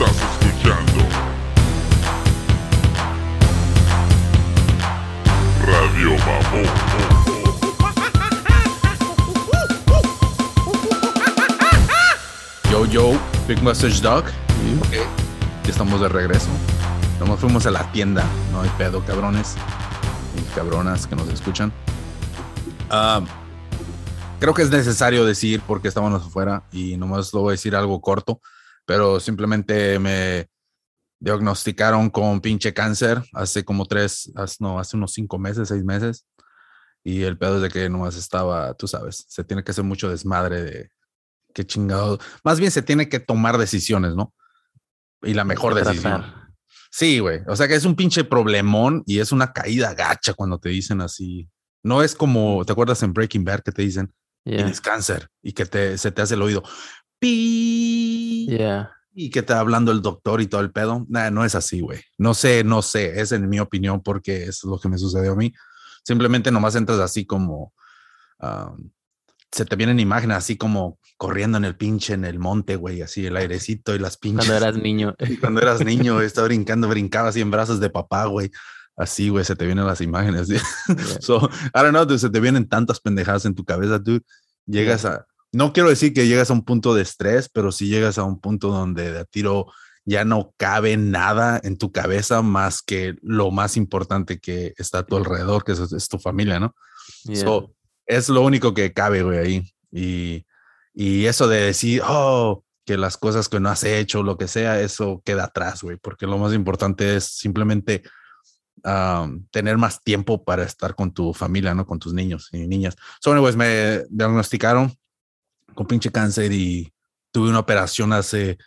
Estás escuchando Radio Mamón. Yo, yo, Big Message Dog. Ok, ya estamos de regreso. Nomás fuimos a la tienda. No hay pedo, cabrones y cabronas que nos escuchan. Ah, creo que es necesario decir porque estábamos afuera y nomás lo voy a decir algo corto, pero simplemente me diagnosticaron con pinche cáncer hace como tres, hace- no, hace unos cinco meses, seis meses. Y el pedo es de que nomás estaba, tú sabes, se tiene que hacer mucho desmadre de qué chingado. Más bien se tiene que tomar decisiones, ¿no? Y la mejor decisión. tratar. Sí, güey. O sea que es un pinche problemón y es una caída gacha cuando te dicen así. No es como, ¿te acuerdas en Breaking Bad que te dicen Yeah, tienes cáncer y que te, se te hace el oído? Pi yeah. y que va hablando el doctor y todo el pedo. Nah, no es así, güey. No sé, no sé. Es en mi opinión porque es lo que me sucedió a mí. Simplemente nomás entras así como. am, se te vienen imágenes así como corriendo en el pinche, en el monte, güey, así el airecito y las pinches. Cuando eras niño. Y cuando eras niño, estaba brincando, brincaba así en brazos de papá, güey. Así, güey, se te vienen las imágenes. dude. So, I don't know, dude, se te vienen tantas pendejadas en tu cabeza, tú llegas a, no quiero decir que llegas a un punto de estrés, pero sí llegas a un punto donde de a tiro ya no cabe nada en tu cabeza más que lo más importante que está a tu alrededor, que es, es tu familia, ¿no? Yeah. So, es lo único que cabe, güey, ahí. Y, y eso de decir, oh, que las cosas que no has hecho, lo que sea, eso queda atrás, güey, porque lo más importante es simplemente um, tener más tiempo para estar con tu familia, ¿no? Con tus niños y niñas. So, anyways, me diagnosticaron con pinche cáncer y tuve una operación hace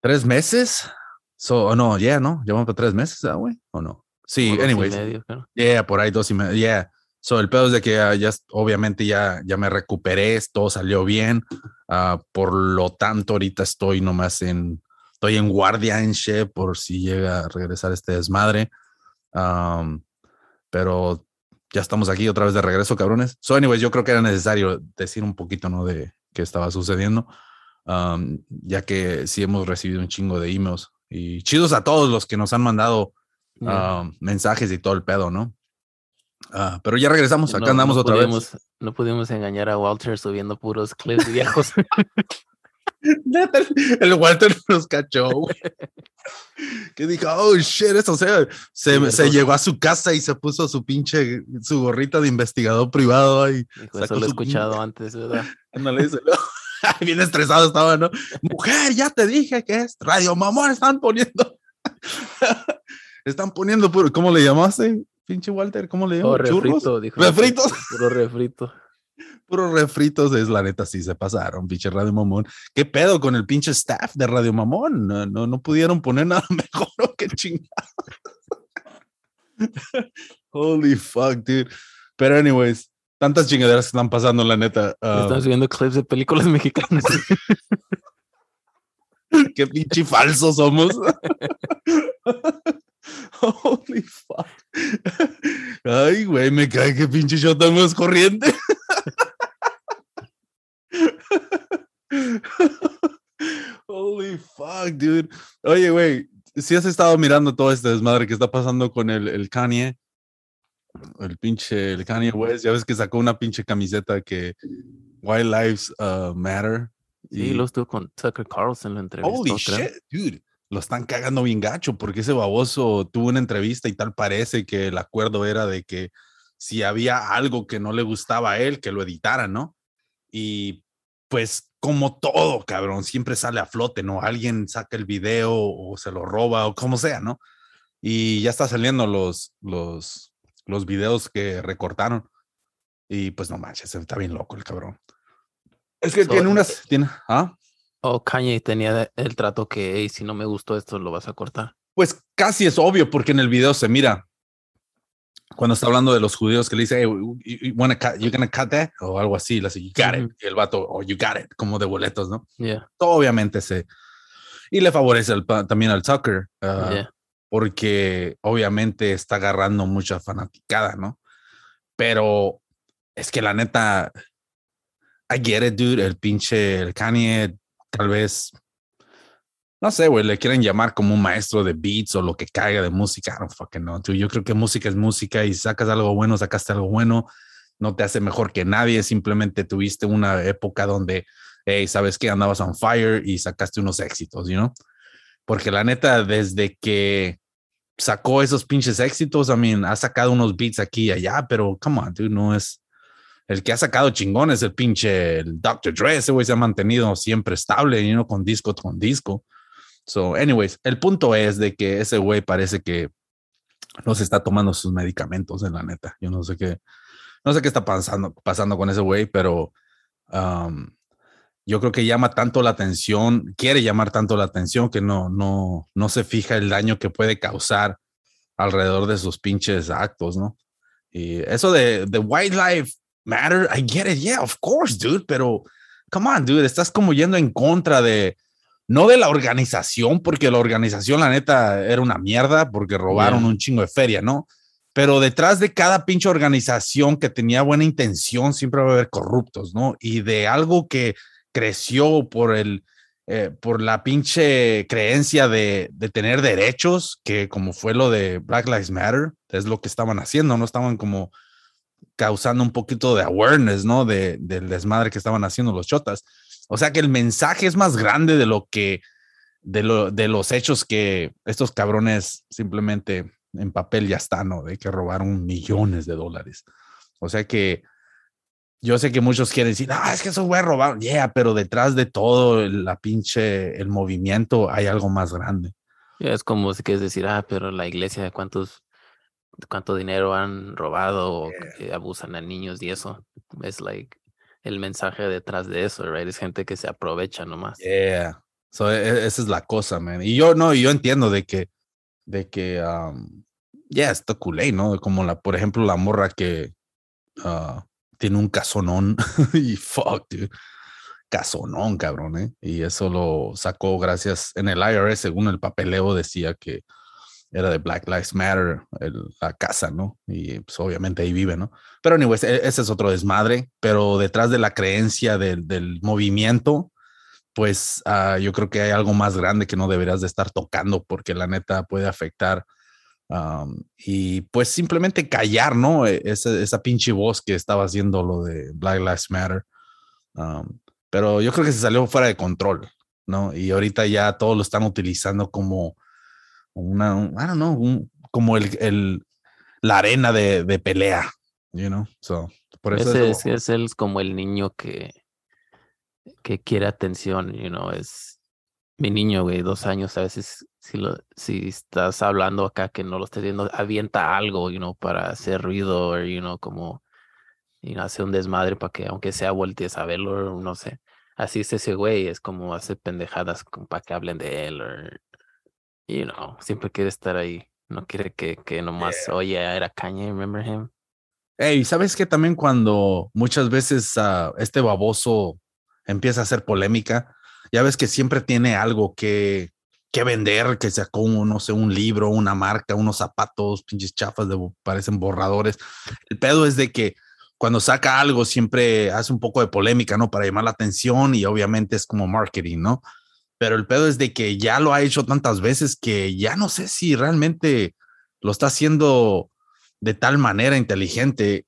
tres meses. So, oh, no, ya, ¿no? Llevamos para tres meses, ¿ah, güey? ¿O no? Sí, y anyways. medio, creo. Yeah, por ahí dos y medio. Yeah. So, el pedo es de que ah, ya, obviamente ya, ya me recuperé, todo salió bien. ah, por lo tanto, ahorita estoy nomás en, estoy en guardia en She por si llega a regresar este desmadre. Am, pero ya estamos aquí otra vez de regreso, cabrones. So, anyways, yo creo que era necesario decir un poquito, ¿no? De qué estaba sucediendo. Am, ya que sí hemos recibido un chingo de emails. Y chidos a todos los que nos han mandado Yeah. ah, mensajes y todo el pedo, ¿no? Ah, pero ya regresamos, acá No- andamos no otra vez. pudimos- No pudimos engañar a Walter subiendo puros clips viejos. El Walter nos cachó, güey. Que dijo, oh shit, eso se, se ¿verdad? llegó a su casa y se puso su pinche, su gorrita de investigador privado Sacó eso lo he pinche- escuchado antes, ¿verdad? Ándale, dice, ¿no? Bien estresado estaba, ¿no? Mujer, ya te dije que es Radio Mamón, están poniendo. están poniendo puro, ¿cómo le llamaste, pinche Walter? ¿Cómo le Oh, llamaste? ¿Churros? refrito, dijo. ¿Refritos? Puro refrito. Puros refritos, es la neta, sí se pasaron, pinche Radio Mamón. ¿Qué pedo con el pinche staff de Radio Mamón? No, no, no pudieron poner nada mejor, ¿o qué. Holy fuck, dude. Pero, anyways, tantas chingaderas que están pasando, la neta. ah, Están subiendo clips de películas mexicanas. qué pinche falsos somos. Holy fuck. Ay, güey, me cae que pinche yo estamos corriente. Holy fuck, dude. Oye, güey, si has estado mirando todo este desmadre que está pasando con el, el Kanye, el pinche el Kanye West, ya ves que sacó una pinche camiseta que White Lives uh, Matter. Sí, lo estuvo con Tucker Carlson, lo entrevistó. Holy creo. shit, dude. Lo están cagando bien gacho porque ese baboso tuvo una entrevista y tal parece que el acuerdo era de que si había algo que no le gustaba a él, que lo editara, ¿no? Y pues como todo, cabrón, siempre sale a flote, ¿no? Alguien saca el video o se lo roba o como sea, ¿no? Y ya está saliendo los, los, los videos que recortaron. Y pues no manches, está bien loco el cabrón. Es que So, tiene unas, tiene, ¿ah? O Kanye tenía el trato que, "Ey, si no me gustó esto, lo vas a cortar. Pues casi es obvio porque en el video se mira cuando está hablando de los judíos que le dice, hey, you, wanna cut, you gonna cut that? O algo así, le dice, you got it. Y el vato, oh, you got it, como de boletos, ¿no? Yeah, Obviamente se. Y le favorece pa- también al Tucker, ah, yeah. porque obviamente está agarrando mucha fanaticada, ¿no? Pero es que la neta, I get it, dude. El pinche, el Kanye, tal vez no sé, güey, le quieren llamar como un maestro de beats o lo que caiga de música. I don't fucking know. Yo creo que música es música y sacas algo bueno, sacaste algo bueno, no te hace mejor que nadie. Simplemente tuviste una época donde, hey, sabes que andabas on fire y sacaste unos éxitos, you know? Porque la neta, desde que sacó esos pinches éxitos, I mean, ha sacado unos beats aquí y allá, pero come on, dude, no es. El que ha sacado chingón es el pinche el Dr. Dre. Ese güey se ha mantenido siempre estable, you know, con disco con disco. So, anyways, el punto es de que ese güey parece que no se está tomando sus medicamentos, en la neta. Yo no sé qué, no sé qué está pasando, pasando con ese güey, pero um, yo creo que llama tanto la atención, quiere llamar tanto la atención que no, no, no se fija el daño que puede causar alrededor de sus pinches actos, ¿no? Y eso de, de wildlife matter, I get it, yeah, of course, dude, pero come on, dude, estás como yendo en contra de, no de la organización, porque la organización, la neta, era una mierda, porque robaron Yeah. un chingo de feria, ¿no? Pero detrás de cada pinche organización que tenía buena intención, siempre va a haber corruptos, ¿no? Y de algo que creció por el, eh, por la pinche creencia de, de tener derechos, que como fue lo de Black Lives Matter, es lo que estaban haciendo, ¿no? Estaban como causando un poquito de awareness, ¿no? De, del desmadre que estaban haciendo los chotas. O sea que el mensaje es más grande de lo que, de, lo, de los hechos que estos cabrones simplemente en papel ya están, ¿no? De que robaron millones de dólares. O sea que yo sé que muchos quieren decir, ah, es que esos güeyes robaron. Yeah, pero detrás de todo la pinche, el movimiento hay algo más grande. Es como si quieres decir, ah, pero la iglesia, ¿cuántos, cuánto dinero han robado o que abusan a niños y eso? Es like el mensaje detrás de eso, right? Es gente que se aprovecha nomás. Yeah. So, e- esa es la cosa, man. Y yo no, yo entiendo de que, de que, um, ya está culé, ¿no? Como la, por ejemplo, la morra que ah, tiene un casonón y fuck, dude. Casonón, cabrón, ¿eh? Y eso lo sacó gracias en el IRS, según el papeleo decía que era de Black Lives Matter, la casa, ¿no? Y pues obviamente ahí vive, ¿no? Pero anyways, e- ese es otro desmadre, pero detrás de la creencia del, del movimiento, pues ah, yo creo que hay algo más grande que no deberías de estar tocando porque la neta puede afectar y pues simplemente callar, ¿no? E- Esa, esa pinche voz que estaba haciendo lo de Black Lives Matter. Pero yo creo que se salió fuera de control, ¿no? Y ahorita ya todos lo están utilizando como una, un- I don't know, un- como el, el- la arena de, de pelea, you know? So, por eso Ese es, es el, como el niño que, que quiere atención, you know, es mi niño, güey, dos años, a veces si, lo, si estás hablando acá que no lo estés viendo, avienta algo, you know, para hacer ruido, o, you know, como, you know, hace un desmadre para que, aunque sea, voltees a verlo, no sé. Así es ese güey, es como hace pendejadas para que hablen de él, o, you know, siempre quiere estar ahí, no quiere que, que nomás, oye, era Kanye, remember him? Hey, ¿sabes que también cuando muchas veces ah, este baboso empieza a hacer polémica, ya ves que siempre tiene algo que, que vender, que sacó, un, no sé, un libro, una marca, unos zapatos, pinches chafas, de, parecen borradores. El pedo es de que cuando saca algo siempre hace un poco de polémica, ¿no? Para llamar la atención y obviamente es como marketing, ¿no? Pero el pedo es de que ya lo ha hecho tantas veces que ya no sé si realmente lo está haciendo de tal manera inteligente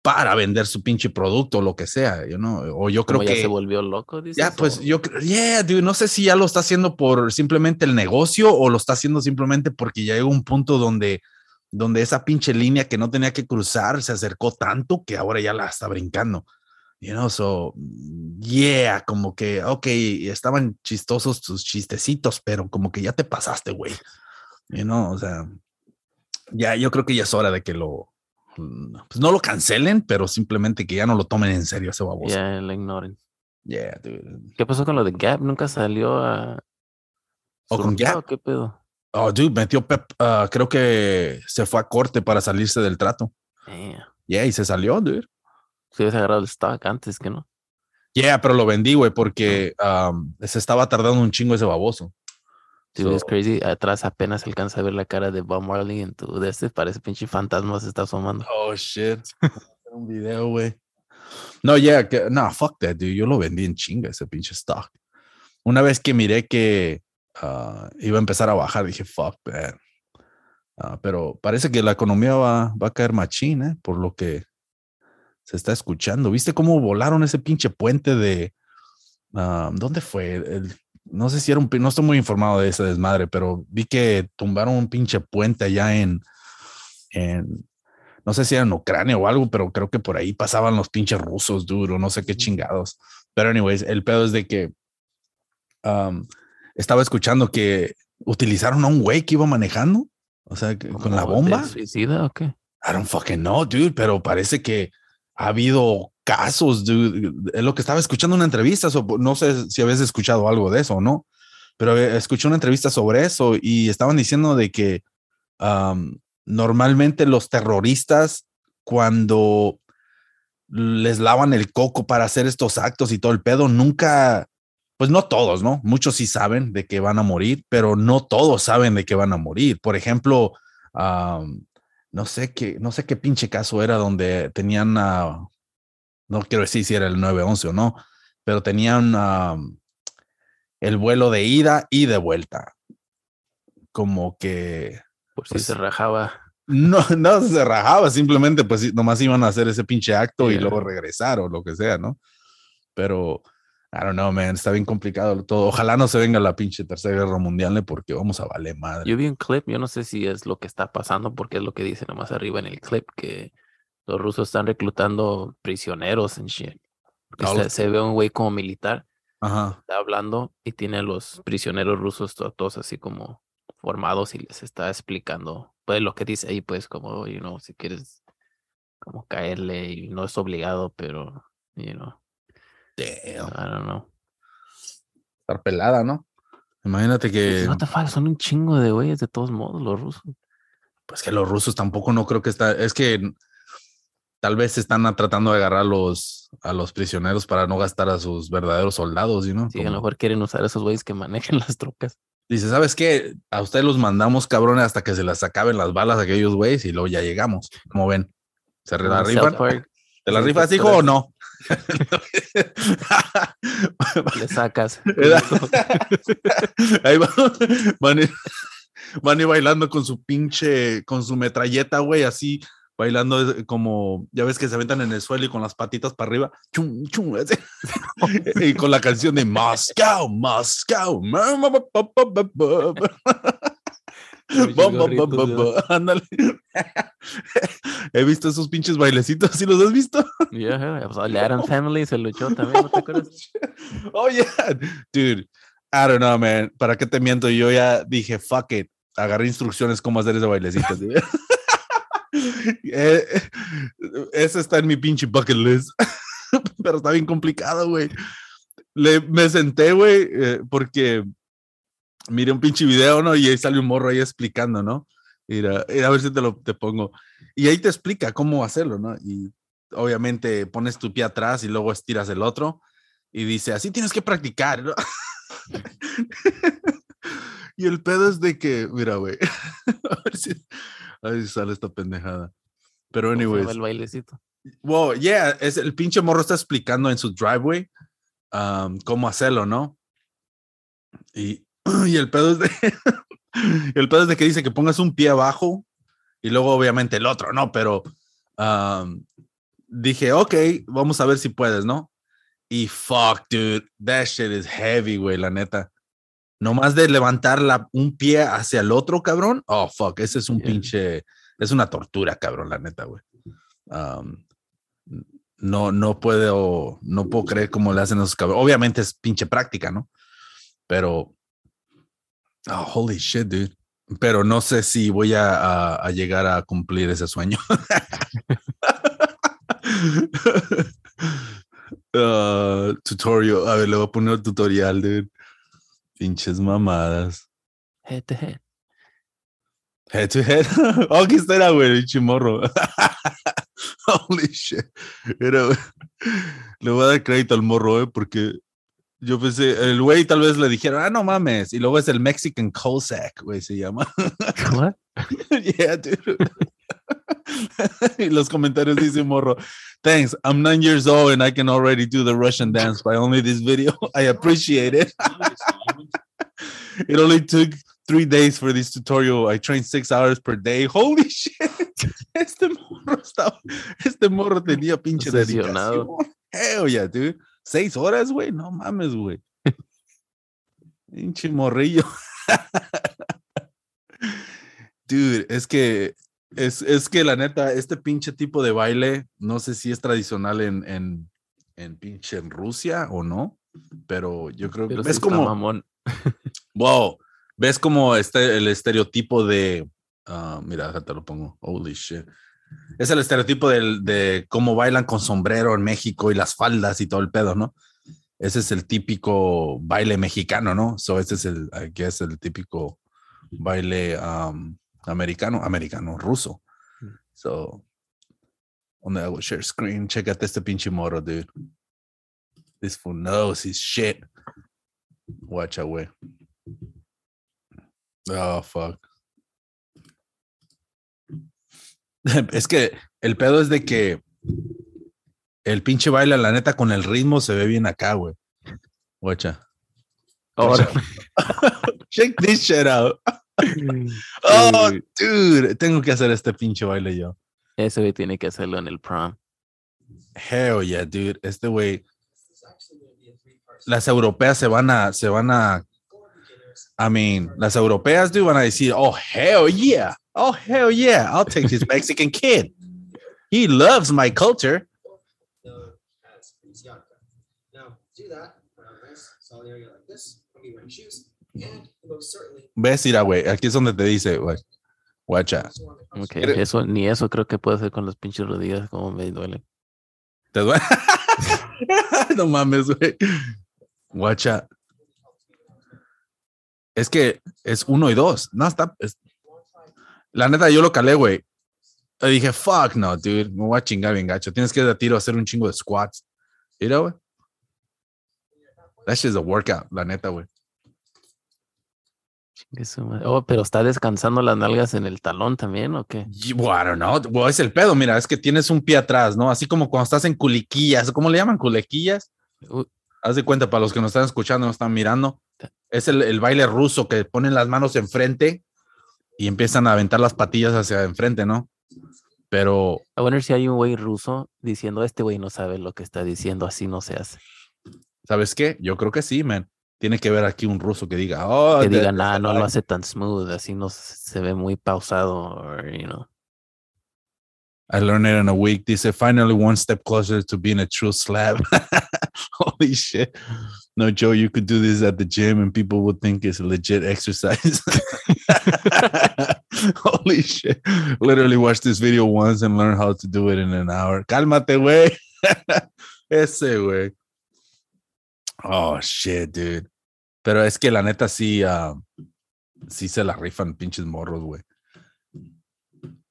para vender su pinche producto o lo que sea, yo no, o yo creo ya que se volvió loco, dices. ya pues o- yo creo, yeah, dude, no sé si ya lo está haciendo por simplemente el negocio o lo está haciendo simplemente porque ya llegó un punto donde donde esa pinche línea que no tenía que cruzar se acercó tanto que ahora ya la está brincando. You know, so, yeah, como que, ok, estaban chistosos tus chistecitos, pero como que ya te pasaste, güey. You know, o sea, ya yo creo que ya es hora de que lo, pues no lo cancelen, pero simplemente que ya no lo tomen en serio ese baboso. Ya la ignoren. Yeah, dude. ¿Qué pasó con lo de Gap? ¿Nunca salió a. ¿O con Gap? o ¿Qué pedo? Oh, dude, metió Pep, ah, creo que se fue a corte para salirse del trato. Yeah, y se salió, dude. Si hubieras agarrado el stock antes que no. Yeah, pero lo vendí, güey, porque um, se estaba tardando un chingo ese baboso. Dude, es So- crazy. Atrás apenas alcanza a ver la cara de Bob Marley en tu de este. Parece pinche fantasma se está asomando. Oh, shit. Un video, güey. No, yeah, que, no, fuck that, dude. Yo lo vendí en chinga ese pinche stock. Una vez que miré que ah, iba a empezar a bajar. Dije, fuck, man. Ah, pero parece que la economía va, va a caer machín, ¿eh? Por lo que se está escuchando. ¿Viste cómo volaron ese pinche puente de... ah, ¿Dónde fue? El- no sé si era un... No estoy muy informado de ese desmadre, pero vi que tumbaron un pinche puente allá en... en no sé si era en Ucrania o algo, pero creo que por ahí pasaban los pinches rusos, duro, no sé qué chingados. Pero anyways, el pedo es de que um, estaba escuchando que utilizaron a un güey que iba manejando, o sea, con la ¿Como bomba. suicida o qué? I don't fucking know, dude, pero parece que ha habido casos, dude. Es lo que estaba escuchando una entrevista, no sé si habías escuchado algo de eso o no, pero eh, escuché una entrevista sobre eso y estaban diciendo de que um, normalmente los terroristas cuando les lavan el coco para hacer estos actos y todo el pedo, nunca, pues no todos, ¿no? Muchos sí saben de que van a morir, pero no todos saben de que van a morir. Por ejemplo, um, no sé qué, no sé qué pinche caso era donde tenían, no quiero decir si era el 911 o no, pero tenían el vuelo de ida y de vuelta. Como que Por si Pues- se rajaba. no, no se rajaba, simplemente pues nomás iban a hacer ese pinche acto y Yeah. luego regresar o lo que sea, ¿no? Pero, I don't know, man, está bien complicado todo. Ojalá no se venga la pinche tercera guerra mundial ¿eh? porque vamos a valer madre. Yo vi un clip, yo no sé si es lo que está pasando, porque es lo que dice nomás arriba en el clip, que los rusos están reclutando prisioneros en shit. Ah, se, los- se ve un güey como militar, Ajá. está hablando y tiene a los prisioneros rusos to- todos así como formados y les está explicando, pues lo que dice ahí, pues como, you know, si quieres como caerle y no es obligado, pero, you know, Damn. I don't know. Estar pelada, ¿no? Imagínate que, What the fuck, son un chingo de güeyes de todos modos los rusos. pues que los rusos tampoco no creo que está, es que tal vez están tratando de agarrar a los, a los prisioneros para no gastar a sus verdaderos soldados, ¿no? Sí, a lo mejor quieren usar a esos güeyes que manejen las trocas. Dice, ¿sabes qué? A ustedes los mandamos, cabrones, hasta que se les acaben las balas a aquellos güeyes y luego ya llegamos. Como ven? ¿Se la rifan? ¿Te la sí, rifas, hijo, o no? Le sacas. Ahí va- a ir bailando con su pinche, con su metralleta, güey, así, bailando eh, como, ya ves que se aventan en el suelo y con las patitas para arriba, chum, chum, así. y con la canción de Moscow, Moscow. Ándale. He visto esos pinches bailecitos, ¿sí los has visto? Yeah, pues, el Adam Family se luchó también, ¿no te acuerdas? Oh, yeah. Dude, I don't know, man. ¿Para qué te miento? Yo ya dije, fuck it. Agarré instrucciones cómo hacer ese bailecito. dude. Eh, eh, Ese está en mi pinche bucket list. Pero está bien complicado, güey. Le- Me senté, güey, eh, porque miré un pinche video, ¿no? Y ahí sale un morro ahí explicando, ¿no? Mira, mira, a ver si te lo te pongo. Y ahí te explica cómo hacerlo, ¿no? Y obviamente pones tu pie atrás y luego estiras el otro y dice, así tienes que practicar, ¿no? y el pedo es de que, mira, güey, a ver si, a ver si sale esta pendejada. Pero ¿Cómo se llama anyways, El bailecito. Wow, yeah, es el pinche morro está explicando en su driveway um, cómo hacerlo, ¿no? Y, y el pedo es de el pedo es de que dice que pongas un pie abajo y luego obviamente el otro, ¿no? Pero um, dije, ok, vamos a ver si puedes, ¿no? Y fuck, dude, that shit is heavy, güey, la neta. Nomás de levantar la, un pie hacia el otro, cabrón. Oh, fuck, ese es un Yeah. pinche, es una tortura, cabrón, la neta, güey. Um, no, no puedo, no puedo creer cómo le hacen a esos cabrones. Obviamente es pinche práctica, ¿no? Pero, oh, holy shit, dude. Pero no sé si voy a, a- a llegar a cumplir ese sueño. Ah, tutorial, a ver, le voy a poner tutorial, dude. Pinches mamadas. Head to head. Head to head. Oh, está, era, güey, pinche morro. Holy shit. Era, le voy a dar crédito al morro, eh, porque yo pensé, el güey tal vez le dijeron, ah, no mames. Y luego es el Mexican Cossack, güey, se llama. What? yeah, dude. y los comentarios dicen morro, thanks, I'm nine years old and I can already do the Russian dance by only this video. I appreciate it. It only took three days for this tutorial. I trained six hours per day. Holy shit. Este morro estaba, este morro tenía pinche dedicación. Hell yeah, dude. Seis horas, güey. No mames, güey. Pinche morrillo. Dude, es que es, es que la neta, este pinche tipo de baile, no sé si es tradicional en, en, en pinche en Rusia o no, pero yo creo que Pero está como, mamón. wow, ves como este, el estereotipo de, ah, mira, te lo pongo, holy shit. Es el estereotipo del, de cómo bailan con sombrero en México y las faldas y todo el pedo, ¿no? Ese es el típico baile mexicano, ¿no? So, ese es el, aquí es el típico baile um, americano, americano, ruso. So, donde hago share screen, checate este pinche moro, dude. This fool knows his shit. Watch out, güey. Oh, fuck. Es que el pedo es de que el pinche baile, la neta, con el ritmo se ve bien acá, güey. Guacha. Ahora. Check this shit out. Oh, dude, tengo que hacer este pinche baile yo. Ese güey tiene que hacerlo en el prom. Hell yeah, dude. Este güey. Las europeas se van a, se van a, I mean, las europeas, dude, van a decir, oh, hell yeah. Oh, hell yeah. I'll take this Mexican kid. He loves my culture. Ves, mira, güey. Aquí es donde te dice, güey. Guacha. also on the cross- Ok, Eres- eso, ni eso creo que puedo hacer con las pinches rodillas, como me duelen. ¿Te duele? no mames, güey. Guacha. Es que es uno y dos. No, está. es- La neta, yo lo calé, güey. Le dije, fuck no, dude. Me voy a chingar bien gacho. Tienes que ir a tiro a hacer un chingo de squats. Mira, güey. That shit's a workout, la neta, güey. Oh, pero está descansando las nalgas en el talón también, ¿o qué? Don't know. Well, es el pedo, mira, es que tienes un pie atrás, ¿no? Así como cuando estás en culiquillas. ¿Cómo le llaman? Culequillas. Uh, Haz de cuenta, para los que nos están escuchando, nos están mirando, es el, el baile ruso que ponen las manos enfrente y empiezan a aventar las patillas hacia enfrente, ¿no? Pero, I wonder si hay un güey ruso diciendo, este güey no sabe lo que está diciendo, así no se hace. ¿sabes qué? Yo creo que sí, man. Tiene que ver aquí un ruso que diga, oh, Que ah, no lo hace tan smooth, así no se ve muy pausado, or, you know. I learned it in a week. Dice, finally one step closer to being a true slab. Holy shit. No, Joe, you could do this at the gym and people would think it's a legit exercise. Holy shit. Literally watch this video once and learn how to do it in an hour. Cálmate, güey. Ese, güey. Oh, shit, dude. Pero es que la neta sí, ah, sí se la rifan pinches morros, güey.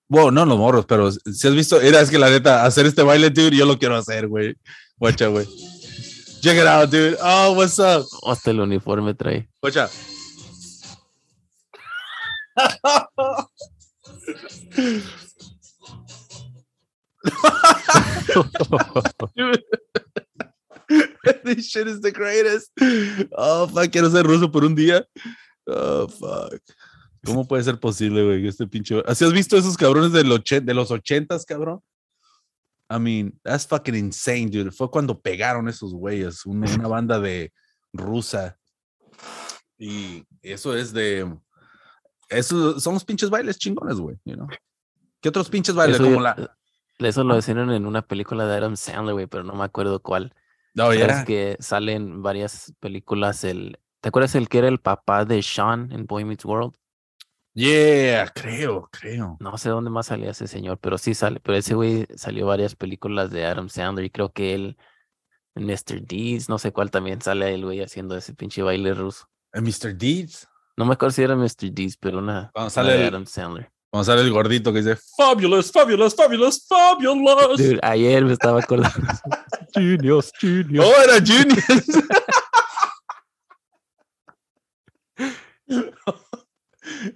Wow, no los morros, pero si has visto, era es que la neta, hacer este baile, dude, yo lo quiero hacer, güey. Guacha, güey. Check it out, dude. Oh, what's up? Hasta el uniforme trae. Guacha. This shit is the greatest. Oh, fuck, quiero ser ruso por un día. Oh, fuck. ¿Cómo puede ser posible, güey? Este pinche. ¿Así has visto esos cabrones del ochen- de los ochentas, cabrón? I mean, that's fucking insane, dude. Fue cuando pegaron esos güeyes, una, una banda de rusa. Y eso es de. Eso son los pinches bailes chingones, güey. You know? ¿Qué otros pinches bailes? Eso, Como la. eso lo hicieron en una película de Adam Sandler, güey, pero no me acuerdo cuál. No, Pero ya. Es que salen varias películas. El, ¿Te acuerdas el que era el papá de Sean en Boy Meets World? Yeah, creo, creo. No sé dónde más salía ese señor, pero sí sale. Pero ese güey salió varias películas de Adam Sandler y creo que él, Mr. Deeds, no sé cuál también sale el güey haciendo ese pinche baile ruso. Mr. Deeds. No me acuerdo si era Mr. Deeds, pero una, Cuando sale de el- Adam Sandler. Cuando sale el gordito que dice Fabulous, fabulous, fabulous, fabulous. Dude, ayer me estaba acordando. Genius, genius. Oh, era Genius.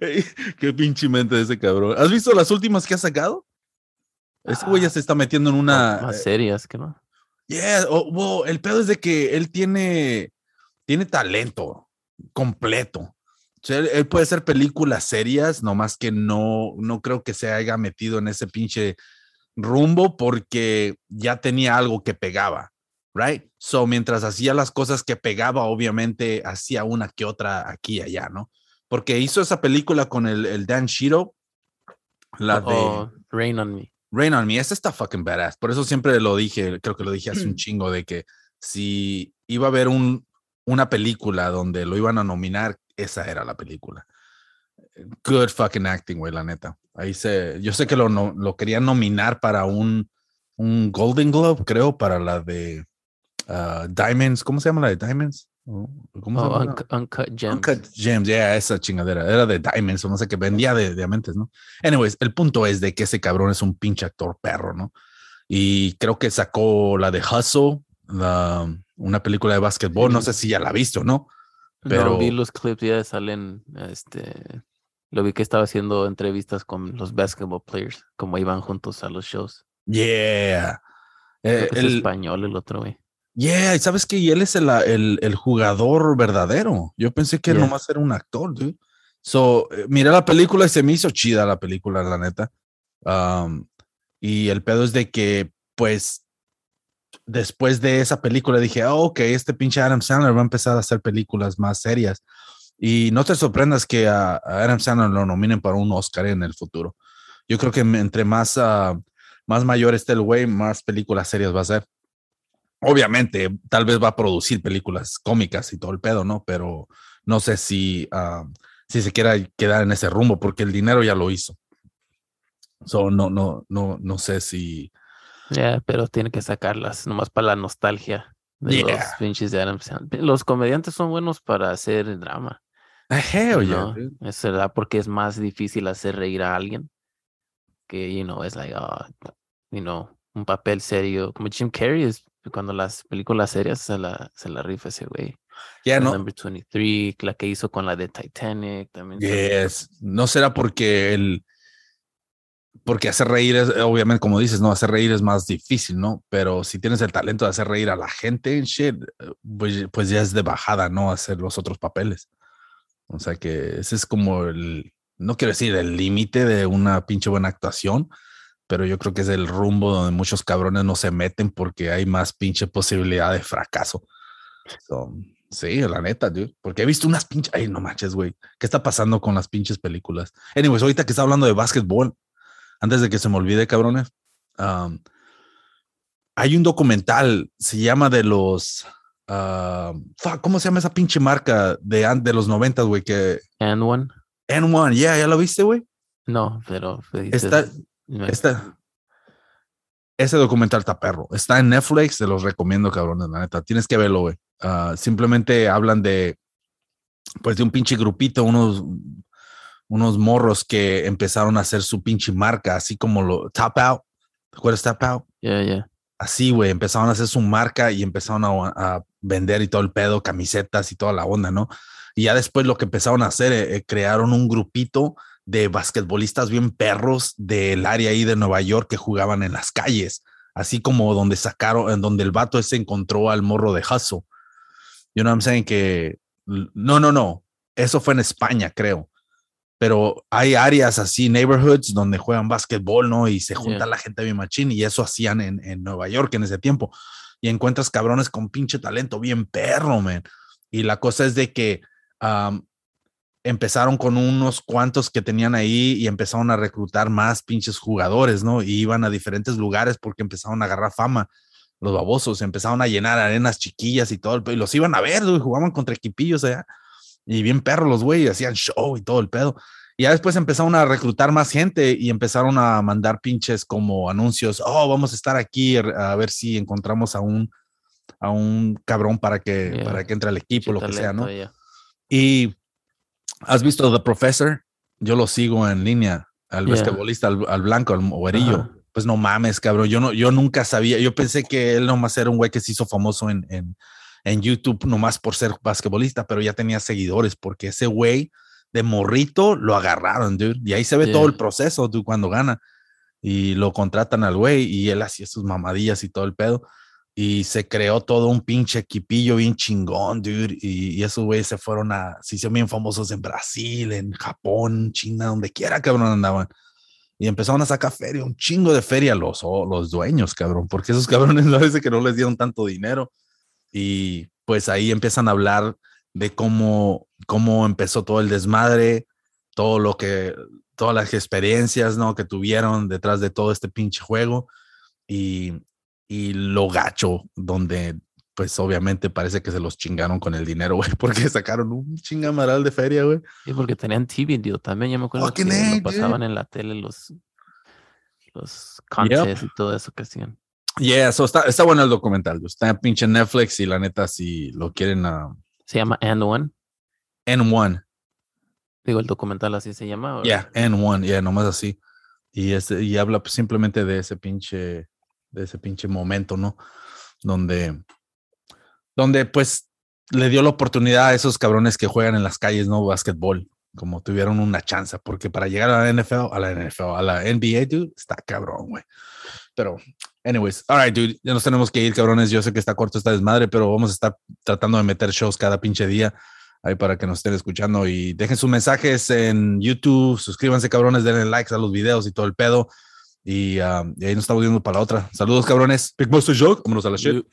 Ey, Qué pinche mente de ese cabrón. ¿Has visto las últimas que ha sacado? Ese güey ya Ah, se está metiendo en una. Más eh, serias, que no? Yeah, oh, wow, el pedo es de que él tiene, tiene talento completo. O sea, él, él puede hacer películas serias, nomás que no, no creo que se haya metido en ese pinche rumbo porque ya tenía algo que pegaba, right? So, mientras hacía las cosas que pegaba, obviamente hacía una que otra aquí y allá, ¿no? Porque hizo esa película con el, el Dan Shiro, la de Oh, Rain on Me. Rain on Me, esta está fucking badass. Por eso siempre lo dije, creo que lo dije hace un chingo, de que si iba a haber un, una película donde lo iban a nominar, esa era la película. Good fucking acting, güey, la neta. Ahí se, yo sé que lo, no- lo querían nominar para un, un Golden Globe, creo, para la de ah, Diamonds. ¿Cómo se llama la de Diamonds? Oh, ¿Cómo se llama? Uncut, Uncut Gems. Uncut Gems, ya esa chingadera. Era de Diamonds, o no sé qué, vendía de diamantes, ¿no? Anyways, el punto es de que ese cabrón es un pinche actor perro, ¿no? Y creo que sacó la de Hustle, la- una película de básquetbol, no sé si ya la ha visto, ¿no? Pero- No, vi los clips, ya salen, este, lo vi que estaba haciendo entrevistas con los basketball players, como iban juntos a los shows. Yeah. Creo Eh, que es el- español el otro, güey. Yeah, y sabes que él es el, el, el jugador verdadero. Yo pensé que Yeah. nomás era un actor, dude. So, eh, miré la película y se me hizo chida la película, la neta. Um, y el pedo es de que, pues, después de esa película dije, oh, ok, este pinche Adam Sandler va a empezar a hacer películas más serias. Y no te sorprendas que a, a Adam Sandler lo nominen para un Oscar en el futuro. Yo creo que entre más, ah, más mayor esté el güey, más películas serias va a hacer. Obviamente, tal vez va a producir películas cómicas y todo el pedo, ¿no? Pero no sé si, ah, si se quiera quedar en ese rumbo, porque el dinero ya lo hizo. So, no, no, no, no sé si. Ya, pero tiene que sacarlas, nomás para la nostalgia de los Yeah. pinches de Adam Sandler. Los comediantes son buenos para hacer drama. Hell yeah, ¿no? Es verdad, porque es más difícil hacer reír a alguien que, you know, es like, ah, you know, un papel serio. Como Jim Carrey es cuando las películas serias se la, se la rifa ese güey. Ya La no. Number 23, la que hizo con la de Titanic también. Yes. No será porque el. Porque hacer reír es, obviamente, como dices, no, hacer reír es más difícil, ¿no? Pero si tienes el talento de hacer reír a la gente, shit, pues, pues ya es de bajada, ¿no? Hacer los otros papeles. O sea que ese es como el, no quiero decir el límite de una pinche buena actuación, pero yo creo que es el rumbo donde muchos cabrones no se meten porque hay más pinche posibilidad de fracaso. So, sí, la neta, dude. Porque he visto unas pinches. Ay, no manches, güey. ¿Qué está pasando con las pinches películas? Anyways, ahorita que está hablando de básquetbol, antes de que se me olvide, cabrones, um, hay un documental, se llama de los. fuck, ¿Cómo se llama esa pinche marca de, de los 90, güey? Que. And One. N1, yeah, ¿ya lo viste, güey? No, pero pues, Está, está. Ese documental está perro. Está en Netflix, te los recomiendo, cabrones, la neta. Tienes que verlo, güey. Ah, simplemente hablan de, pues, de un pinche grupito, unos, unos morros que empezaron a hacer su pinche marca, así como lo Tap Out. ¿Te acuerdas Tap Out? Ya, ya. Así, güey, empezaron a hacer su marca y empezaron a, a vender y todo el pedo, camisetas y toda la onda, ¿no? Y ya después lo que empezaron a hacer, eh, eh, crearon un grupito de basquetbolistas bien perros del área ahí de Nueva York que jugaban en las calles, así como donde sacaron, en donde el vato ese encontró al morro de Hustle. You know what I'm saying? Que no, no, no. Eso fue en España, creo. Pero hay áreas así, neighborhoods, donde juegan básquetbol, ¿no? Y se junta Yeah. la gente bien machín, y eso hacían en, en Nueva York en ese tiempo. Y encuentras cabrones con pinche talento, bien perro, man. Y la cosa es de que empezaron con unos cuantos que tenían ahí y empezaron a reclutar más pinches jugadores, ¿no? Y iban a diferentes lugares porque empezaron a agarrar fama los babosos, empezaron a llenar arenas chiquillas y todo, el pe- y los iban a ver, güey, jugaban contra equipillos allá, y bien perros los güey, hacían show y todo el pedo. Y ya después empezaron a reclutar más gente y empezaron a mandar pinches como anuncios, oh, vamos a estar aquí a ver si encontramos a un, a un cabrón para que, Yeah. para que entre al equipo, Mucho lo que sea, ¿no? ya. Y has visto The Professor, yo lo sigo en línea, al Yeah. basquetbolista, al, al blanco, al güerillo. Ajá. Pues no mames, cabrón. Yo no, yo nunca sabía. Yo pensé que él nomás era un güey que se hizo famoso en, en, en YouTube nomás por ser basquetbolista, pero ya tenía seguidores porque ese güey de morrito lo agarraron, dude. Y ahí se ve todo el proceso, dude, cuando gana. Y lo contratan al güey y él hacía sus mamadillas y todo el pedo. Y se creó todo un pinche equipillo bien chingón, dude. Y, y esos güeyes se fueron a, se hicieron bien famosos en Brasil, en Japón, China, donde quiera, cabrón, andaban. Y empezaron a sacar feria, un chingo de feria los, o los dueños, cabrón, porque esos cabrones parece que no les dieron tanto dinero. Y pues ahí empiezan a hablar de cómo, cómo empezó todo el desmadre, todo lo que, todas las experiencias, ¿no? Que tuvieron detrás de todo este pinche juego y, y lo gacho, donde pues obviamente parece que se los chingaron con el dinero, güey, porque sacaron un chingamaral de feria, güey. Sí, porque tenían TV deal también. Yo me acuerdo Fucking que lo pasaban en la tele los, los contests y todo eso que hacían. Yeah, so está, está bueno el documental, está en pinche Netflix y la neta, si lo quieren a Se llama And One. N1, Digo, el documental así se llama. ¿o? yeah, N1, yeah, nomás así. Y, este, y habla pues, simplemente de ese pinche, de ese pinche momento, ¿no? Donde, donde pues le dio la oportunidad a esos cabrones que juegan en las calles, ¿no? Básquetbol, como tuvieron una chance, porque para llegar a la NFL, a la NFL, a la NBA, dude, está cabrón, güey. Pero, anyways, all right, dude, ya nos tenemos que ir, cabrones. Yo sé que está corto esta desmadre, pero vamos a estar tratando de meter shows cada pinche día ahí para que nos estén escuchando y dejen sus mensajes en YouTube, suscríbanse, cabrones, denle likes a los videos y todo el pedo. Y, y ahí nos estamos viendo para la otra. Saludos, cabrones. Big Monster Joke, vámonos a la shit.